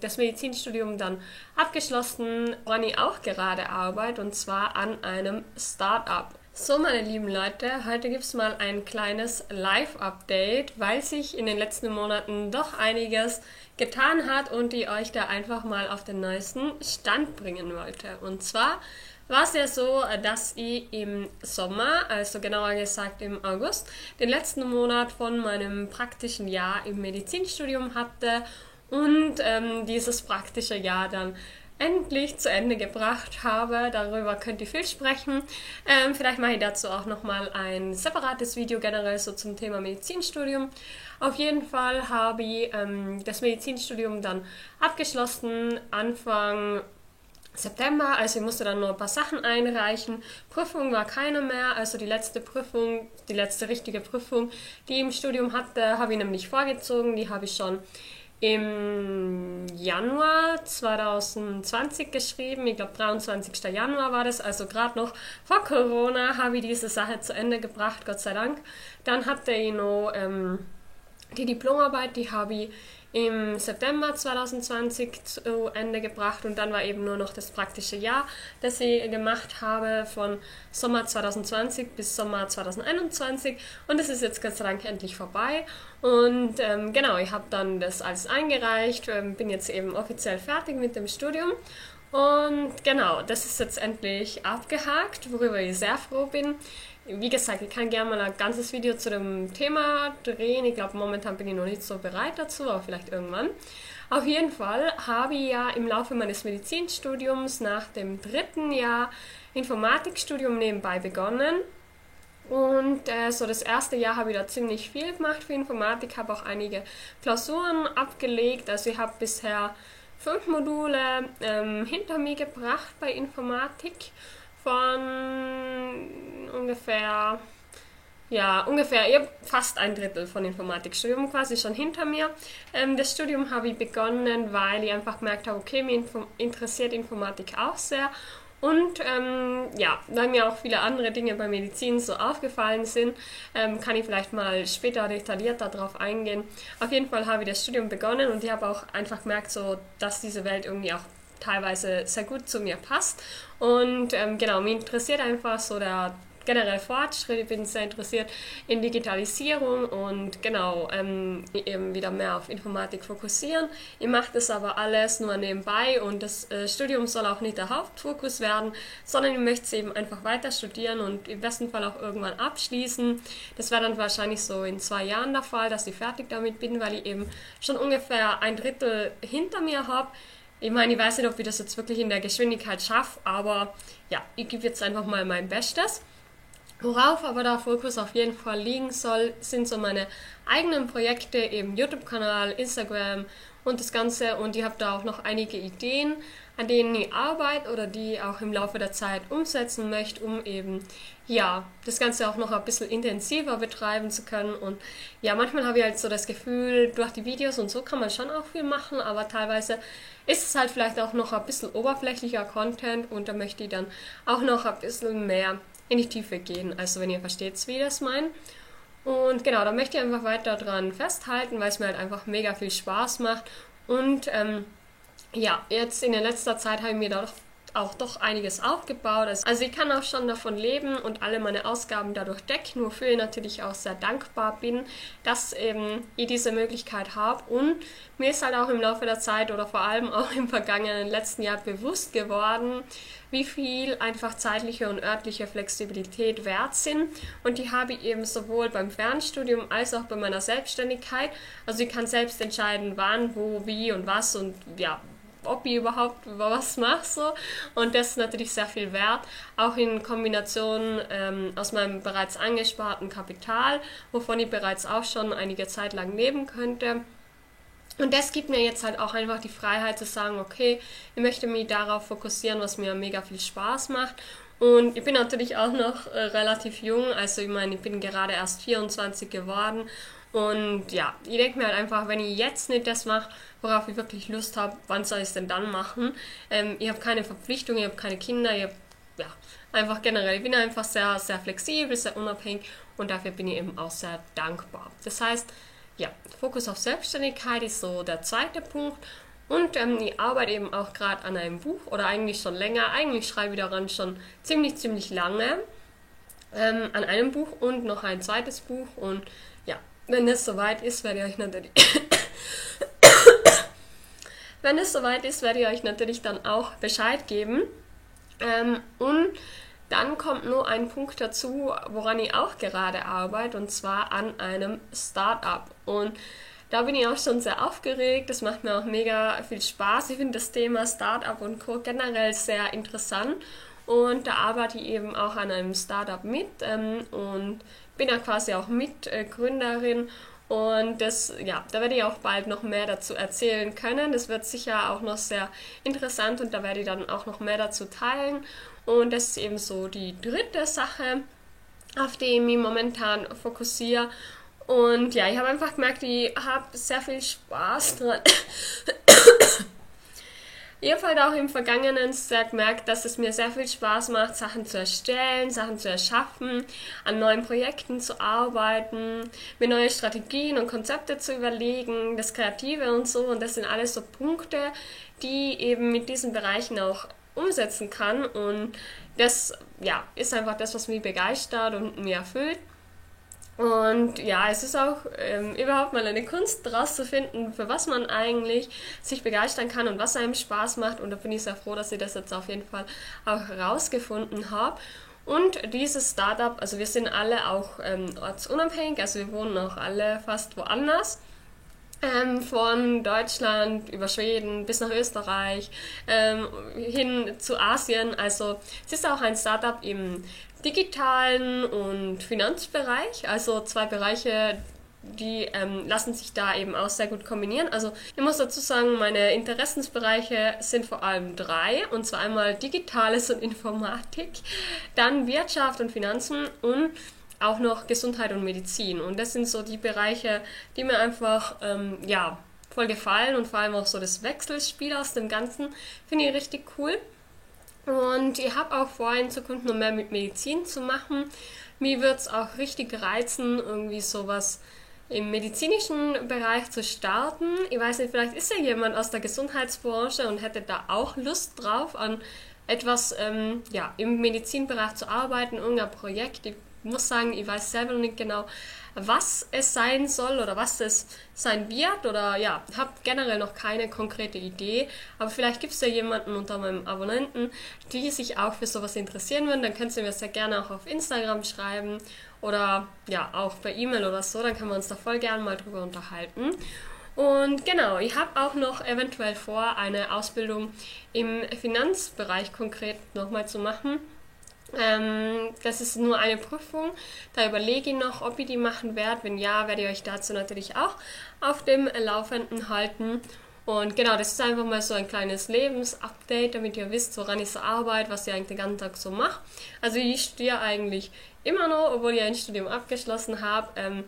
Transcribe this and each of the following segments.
das Medizinstudium dann abgeschlossen, ich auch gerade arbeite, und zwar an einem Startup. So, meine lieben Leute, heute gibt es mal ein kleines Live-Update, weil sich in den letzten Monaten doch einiges getan hat und ich euch da einfach mal auf den neuesten Stand bringen wollte. Und zwar war es ja so, dass ich im Sommer, also genauer gesagt im August, den letzten Monat von meinem praktischen Jahr im Medizinstudium hatte und ähm, dieses praktische Jahr dann endlich zu Ende gebracht habe. Darüber könnt ihr viel sprechen. Ähm, vielleicht mache ich dazu auch nochmal ein separates Video generell so zum Thema Medizinstudium. Auf jeden Fall habe ich ähm, das Medizinstudium dann abgeschlossen Anfang September, also ich musste dann nur ein paar Sachen einreichen. Prüfung war keine mehr, also die letzte Prüfung, die letzte richtige Prüfung, die ich im Studium hatte, habe ich nämlich vorgezogen. Die habe ich schon im Januar 2020 geschrieben. Ich glaube, 23. Januar war das, also gerade noch vor Corona habe ich diese Sache zu Ende gebracht, Gott sei Dank. Dann hatte ich noch ähm, die Diplomarbeit, die habe ich im September 2020 zu Ende gebracht und dann war eben nur noch das praktische Jahr, das ich gemacht habe von Sommer 2020 bis Sommer 2021 und das ist jetzt Gott sei Dank endlich vorbei. Und ähm, genau, ich habe dann das alles eingereicht, ähm, bin jetzt eben offiziell fertig mit dem Studium. Und genau, das ist jetzt endlich abgehakt, worüber ich sehr froh bin wie gesagt, ich kann gerne mal ein ganzes Video zu dem Thema drehen. Ich glaube, momentan bin ich noch nicht so bereit dazu, aber vielleicht irgendwann. Auf jeden Fall habe ich ja im Laufe meines Medizinstudiums nach dem dritten Jahr Informatikstudium nebenbei begonnen. Und äh, so das erste Jahr habe ich da ziemlich viel gemacht für Informatik, habe auch einige Klausuren abgelegt. Also ich habe bisher fünf Module ähm, hinter mir gebracht bei Informatik von ungefähr, ja, ungefähr fast ein Drittel von Informatikstudium quasi schon hinter mir. Ähm, das Studium habe ich begonnen, weil ich einfach gemerkt habe, okay, mir interessiert Informatik auch sehr. Und ähm, ja, weil mir auch viele andere Dinge bei Medizin so aufgefallen sind, ähm, kann ich vielleicht mal später detaillierter darauf eingehen. Auf jeden Fall habe ich das Studium begonnen und ich habe auch einfach gemerkt, so, dass diese Welt irgendwie auch teilweise sehr gut zu mir passt. Und ähm, genau, mich interessiert einfach so der generell Fortschritt. Ich bin sehr interessiert in Digitalisierung und genau ähm, eben wieder mehr auf Informatik fokussieren. Ich mache das aber alles nur nebenbei und das äh, Studium soll auch nicht der Hauptfokus werden, sondern ich möchte es eben einfach weiter studieren und im besten Fall auch irgendwann abschließen. Das wäre dann wahrscheinlich so in zwei Jahren der Fall, dass ich fertig damit bin, weil ich eben schon ungefähr ein Drittel hinter mir habe. Ich meine, ich weiß nicht, ob ich das jetzt wirklich in der Geschwindigkeit schaffe, aber ja, ich gebe jetzt einfach mal mein Bestes. Worauf aber der Fokus auf jeden Fall liegen soll, sind so meine eigenen Projekte, eben YouTube-Kanal, Instagram und das Ganze. Und ich habe da auch noch einige Ideen, an denen ich arbeite oder die ich auch im Laufe der Zeit umsetzen möchte, um eben ja das Ganze auch noch ein bisschen intensiver betreiben zu können. Und ja, manchmal habe ich halt so das Gefühl, durch die Videos und so kann man schon auch viel machen, aber teilweise ist es halt vielleicht auch noch ein bisschen oberflächlicher Content und da möchte ich dann auch noch ein bisschen mehr in die Tiefe gehen. Also wenn ihr versteht, wie ich das meine. Und genau, da möchte ich einfach weiter dran festhalten, weil es mir halt einfach mega viel Spaß macht. Und ähm, ja, jetzt in der letzter Zeit habe ich mir da auch doch einiges aufgebaut. Also ich kann auch schon davon leben und alle meine Ausgaben dadurch decken, wofür ich natürlich auch sehr dankbar bin, dass eben ich diese Möglichkeit habe. Und mir ist halt auch im Laufe der Zeit oder vor allem auch im vergangenen letzten Jahr bewusst geworden, wie viel einfach zeitliche und örtliche Flexibilität wert sind. Und die habe ich eben sowohl beim Fernstudium als auch bei meiner Selbstständigkeit. Also ich kann selbst entscheiden, wann, wo, wie und was und ja, ob ich überhaupt was mache. So. Und das ist natürlich sehr viel wert, auch in Kombination ähm, aus meinem bereits angesparten Kapital, wovon ich bereits auch schon einige Zeit lang leben könnte. Und das gibt mir jetzt halt auch einfach die Freiheit zu sagen, okay, ich möchte mich darauf fokussieren, was mir mega viel Spaß macht. Und ich bin natürlich auch noch äh, relativ jung, also ich meine, ich bin gerade erst 24 geworden und ja, ich denke mir halt einfach, wenn ich jetzt nicht das mache, worauf ich wirklich Lust habe, wann soll ich es denn dann machen? Ähm, ich habe keine Verpflichtungen, ich habe keine Kinder, ich habe ja, einfach generell, ich bin einfach sehr, sehr flexibel, sehr unabhängig und dafür bin ich eben auch sehr dankbar. Das heißt, ja, Fokus auf Selbstständigkeit ist so der zweite Punkt Und ähm, ich arbeite eben auch gerade an einem Buch oder eigentlich schon länger. Eigentlich schreibe ich daran schon ziemlich, ziemlich lange ähm, an einem Buch und noch ein zweites Buch. Und ja, wenn es soweit ist, werde ich euch natürlich. wenn es soweit ist, werde ich euch natürlich dann auch Bescheid geben. Ähm, und dann kommt nur ein Punkt dazu, woran ich auch gerade arbeite, und zwar an einem Startup. Und da bin ich auch schon sehr aufgeregt. Das macht mir auch mega viel Spaß. Ich finde das Thema Startup und Co. generell sehr interessant. Und da arbeite ich eben auch an einem Startup mit ähm, und bin ja quasi auch Mitgründerin. Und das, ja, da werde ich auch bald noch mehr dazu erzählen können. Das wird sicher auch noch sehr interessant und da werde ich dann auch noch mehr dazu teilen. Und das ist eben so die dritte Sache, auf die ich mich momentan fokussiere. Und ja, ich habe einfach gemerkt, ich habe sehr viel Spaß dran. Ich habe halt auch im Vergangenen sehr gemerkt, dass es mir sehr viel Spaß macht, Sachen zu erstellen, Sachen zu erschaffen, an neuen Projekten zu arbeiten, mir neue Strategien und Konzepte zu überlegen, das Kreative und so. Und das sind alles so Punkte, die eben mit diesen Bereichen auch umsetzen kann. Und das ja, ist einfach das, was mich begeistert und mir erfüllt. Und ja, es ist auch ähm, überhaupt mal eine Kunst rauszufinden, für was man eigentlich sich begeistern kann und was einem Spaß macht. Und da bin ich sehr froh, dass ich das jetzt auf jeden Fall auch rausgefunden habe. Und dieses Startup, also wir sind alle auch ähm, ortsunabhängig, also wir wohnen auch alle fast woanders. Ähm, von Deutschland über Schweden bis nach Österreich ähm, hin zu Asien. Also es ist auch ein Startup im digitalen und Finanzbereich, also zwei Bereiche, die ähm, lassen sich da eben auch sehr gut kombinieren. Also ich muss dazu sagen, meine Interessensbereiche sind vor allem drei, und zwar einmal Digitales und Informatik, dann Wirtschaft und Finanzen und auch noch Gesundheit und Medizin. Und das sind so die Bereiche, die mir einfach ähm, ja, voll gefallen und vor allem auch so das Wechselspiel aus dem Ganzen finde ich richtig cool. Und ich habe auch vor, in Zukunft noch mehr mit Medizin zu machen. Mir wird es auch richtig reizen, irgendwie sowas im medizinischen Bereich zu starten. Ich weiß nicht, vielleicht ist ja jemand aus der Gesundheitsbranche und hätte da auch Lust drauf, an etwas ähm, ja, im Medizinbereich zu arbeiten, irgendein Projekt. Ich muss sagen, ich weiß selber noch nicht genau, was es sein soll oder was es sein wird oder ja, habe generell noch keine konkrete Idee, aber vielleicht gibt es ja jemanden unter meinem Abonnenten, die sich auch für sowas interessieren würden, dann könnt ihr mir sehr gerne auch auf Instagram schreiben oder ja, auch per E-Mail oder so, dann können wir uns da voll gerne mal drüber unterhalten. Und genau, ich habe auch noch eventuell vor, eine Ausbildung im Finanzbereich konkret nochmal zu machen ähm, das ist nur eine Prüfung. Da überlege ich noch, ob ich die machen werde. Wenn ja, werde ich euch dazu natürlich auch auf dem Laufenden halten. Und genau, das ist einfach mal so ein kleines Lebensupdate, damit ihr wisst, woran ich so arbeite, was ich eigentlich den ganzen Tag so mache. Also ich studiere eigentlich immer noch, obwohl ich ein Studium abgeschlossen habe. Ähm,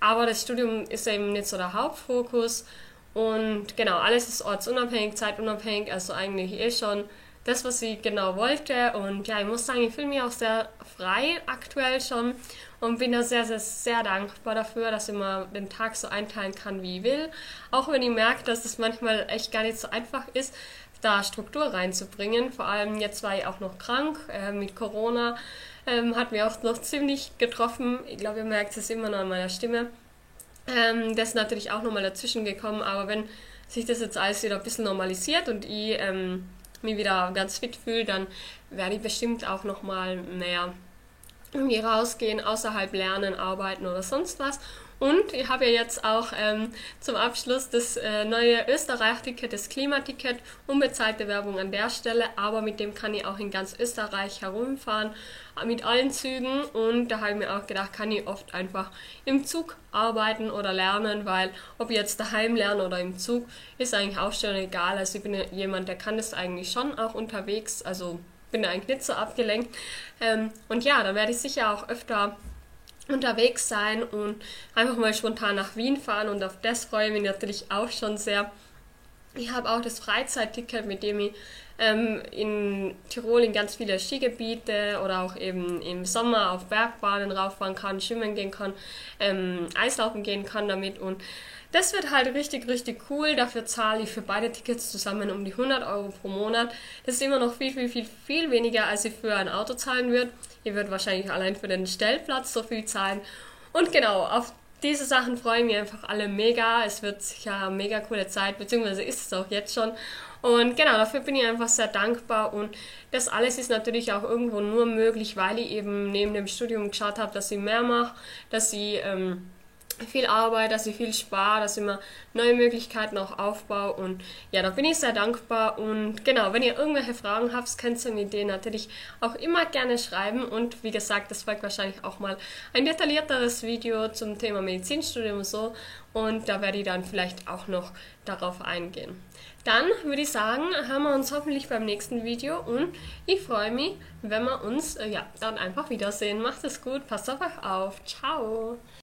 aber das Studium ist eben nicht so der Hauptfokus. Und genau, alles ist ortsunabhängig, zeitunabhängig, also eigentlich eh schon das, was ich genau wollte. Und ja, ich muss sagen, ich fühle mich auch sehr frei aktuell schon und bin da sehr, sehr, sehr dankbar dafür, dass ich mal den Tag so einteilen kann, wie ich will. Auch wenn ich merke, dass es manchmal echt gar nicht so einfach ist, da Struktur reinzubringen. Vor allem jetzt war ich auch noch krank äh, mit Corona. Ähm, hat mir auch noch ziemlich getroffen. Ich glaube, ihr merkt es immer noch an meiner Stimme. Ähm, das ist natürlich auch nochmal dazwischen gekommen, aber wenn sich das jetzt alles wieder ein bisschen normalisiert und ich ähm, mich wieder ganz fit fühle, dann werde ich bestimmt auch nochmal mehr irgendwie rausgehen, außerhalb lernen, arbeiten oder sonst was. Und ich habe ja jetzt auch ähm, zum Abschluss das äh, neue Österreich-Ticket, das Klimaticket, unbezahlte Werbung an der Stelle, aber mit dem kann ich auch in ganz Österreich herumfahren, mit allen Zügen. Und da habe ich mir auch gedacht, kann ich oft einfach im Zug arbeiten oder lernen, weil ob ich jetzt daheim lerne oder im Zug, ist eigentlich auch schon egal. Also ich bin jemand, der kann das eigentlich schon auch unterwegs, also bin eigentlich nicht so abgelenkt. Ähm, und ja, da werde ich sicher auch öfter unterwegs sein und einfach mal spontan nach Wien fahren und auf das freue ich mich natürlich auch schon sehr. Ich habe auch das Freizeitticket, mit dem ich ähm, in Tirol in ganz viele Skigebiete oder auch eben im Sommer auf Bergbahnen rauffahren kann, schwimmen gehen kann, ähm, Eislaufen gehen kann damit und das wird halt richtig, richtig cool. Dafür zahle ich für beide Tickets zusammen um die 100 Euro pro Monat. Das ist immer noch viel, viel, viel, viel weniger, als ich für ein Auto zahlen würde. Ihr würdet wahrscheinlich allein für den Stellplatz so viel zahlen. Und genau, auf diese Sachen freuen mich einfach alle mega. Es wird sicher eine mega coole Zeit, beziehungsweise ist es auch jetzt schon. Und genau, dafür bin ich einfach sehr dankbar. Und das alles ist natürlich auch irgendwo nur möglich, weil ich eben neben dem Studium geschaut habe, dass ich mehr mache, dass ich ähm, viel Arbeit, dass ich viel spare, dass ich immer neue Möglichkeiten auch aufbaue und ja, da bin ich sehr dankbar und genau, wenn ihr irgendwelche Fragen habt, könnt ihr mir die natürlich auch immer gerne schreiben und wie gesagt, das folgt wahrscheinlich auch mal ein detaillierteres Video zum Thema Medizinstudium und so und da werde ich dann vielleicht auch noch darauf eingehen. Dann würde ich sagen, haben wir uns hoffentlich beim nächsten Video und ich freue mich, wenn wir uns äh, ja, dann einfach wiedersehen. Macht es gut, passt auf euch auf. Ciao!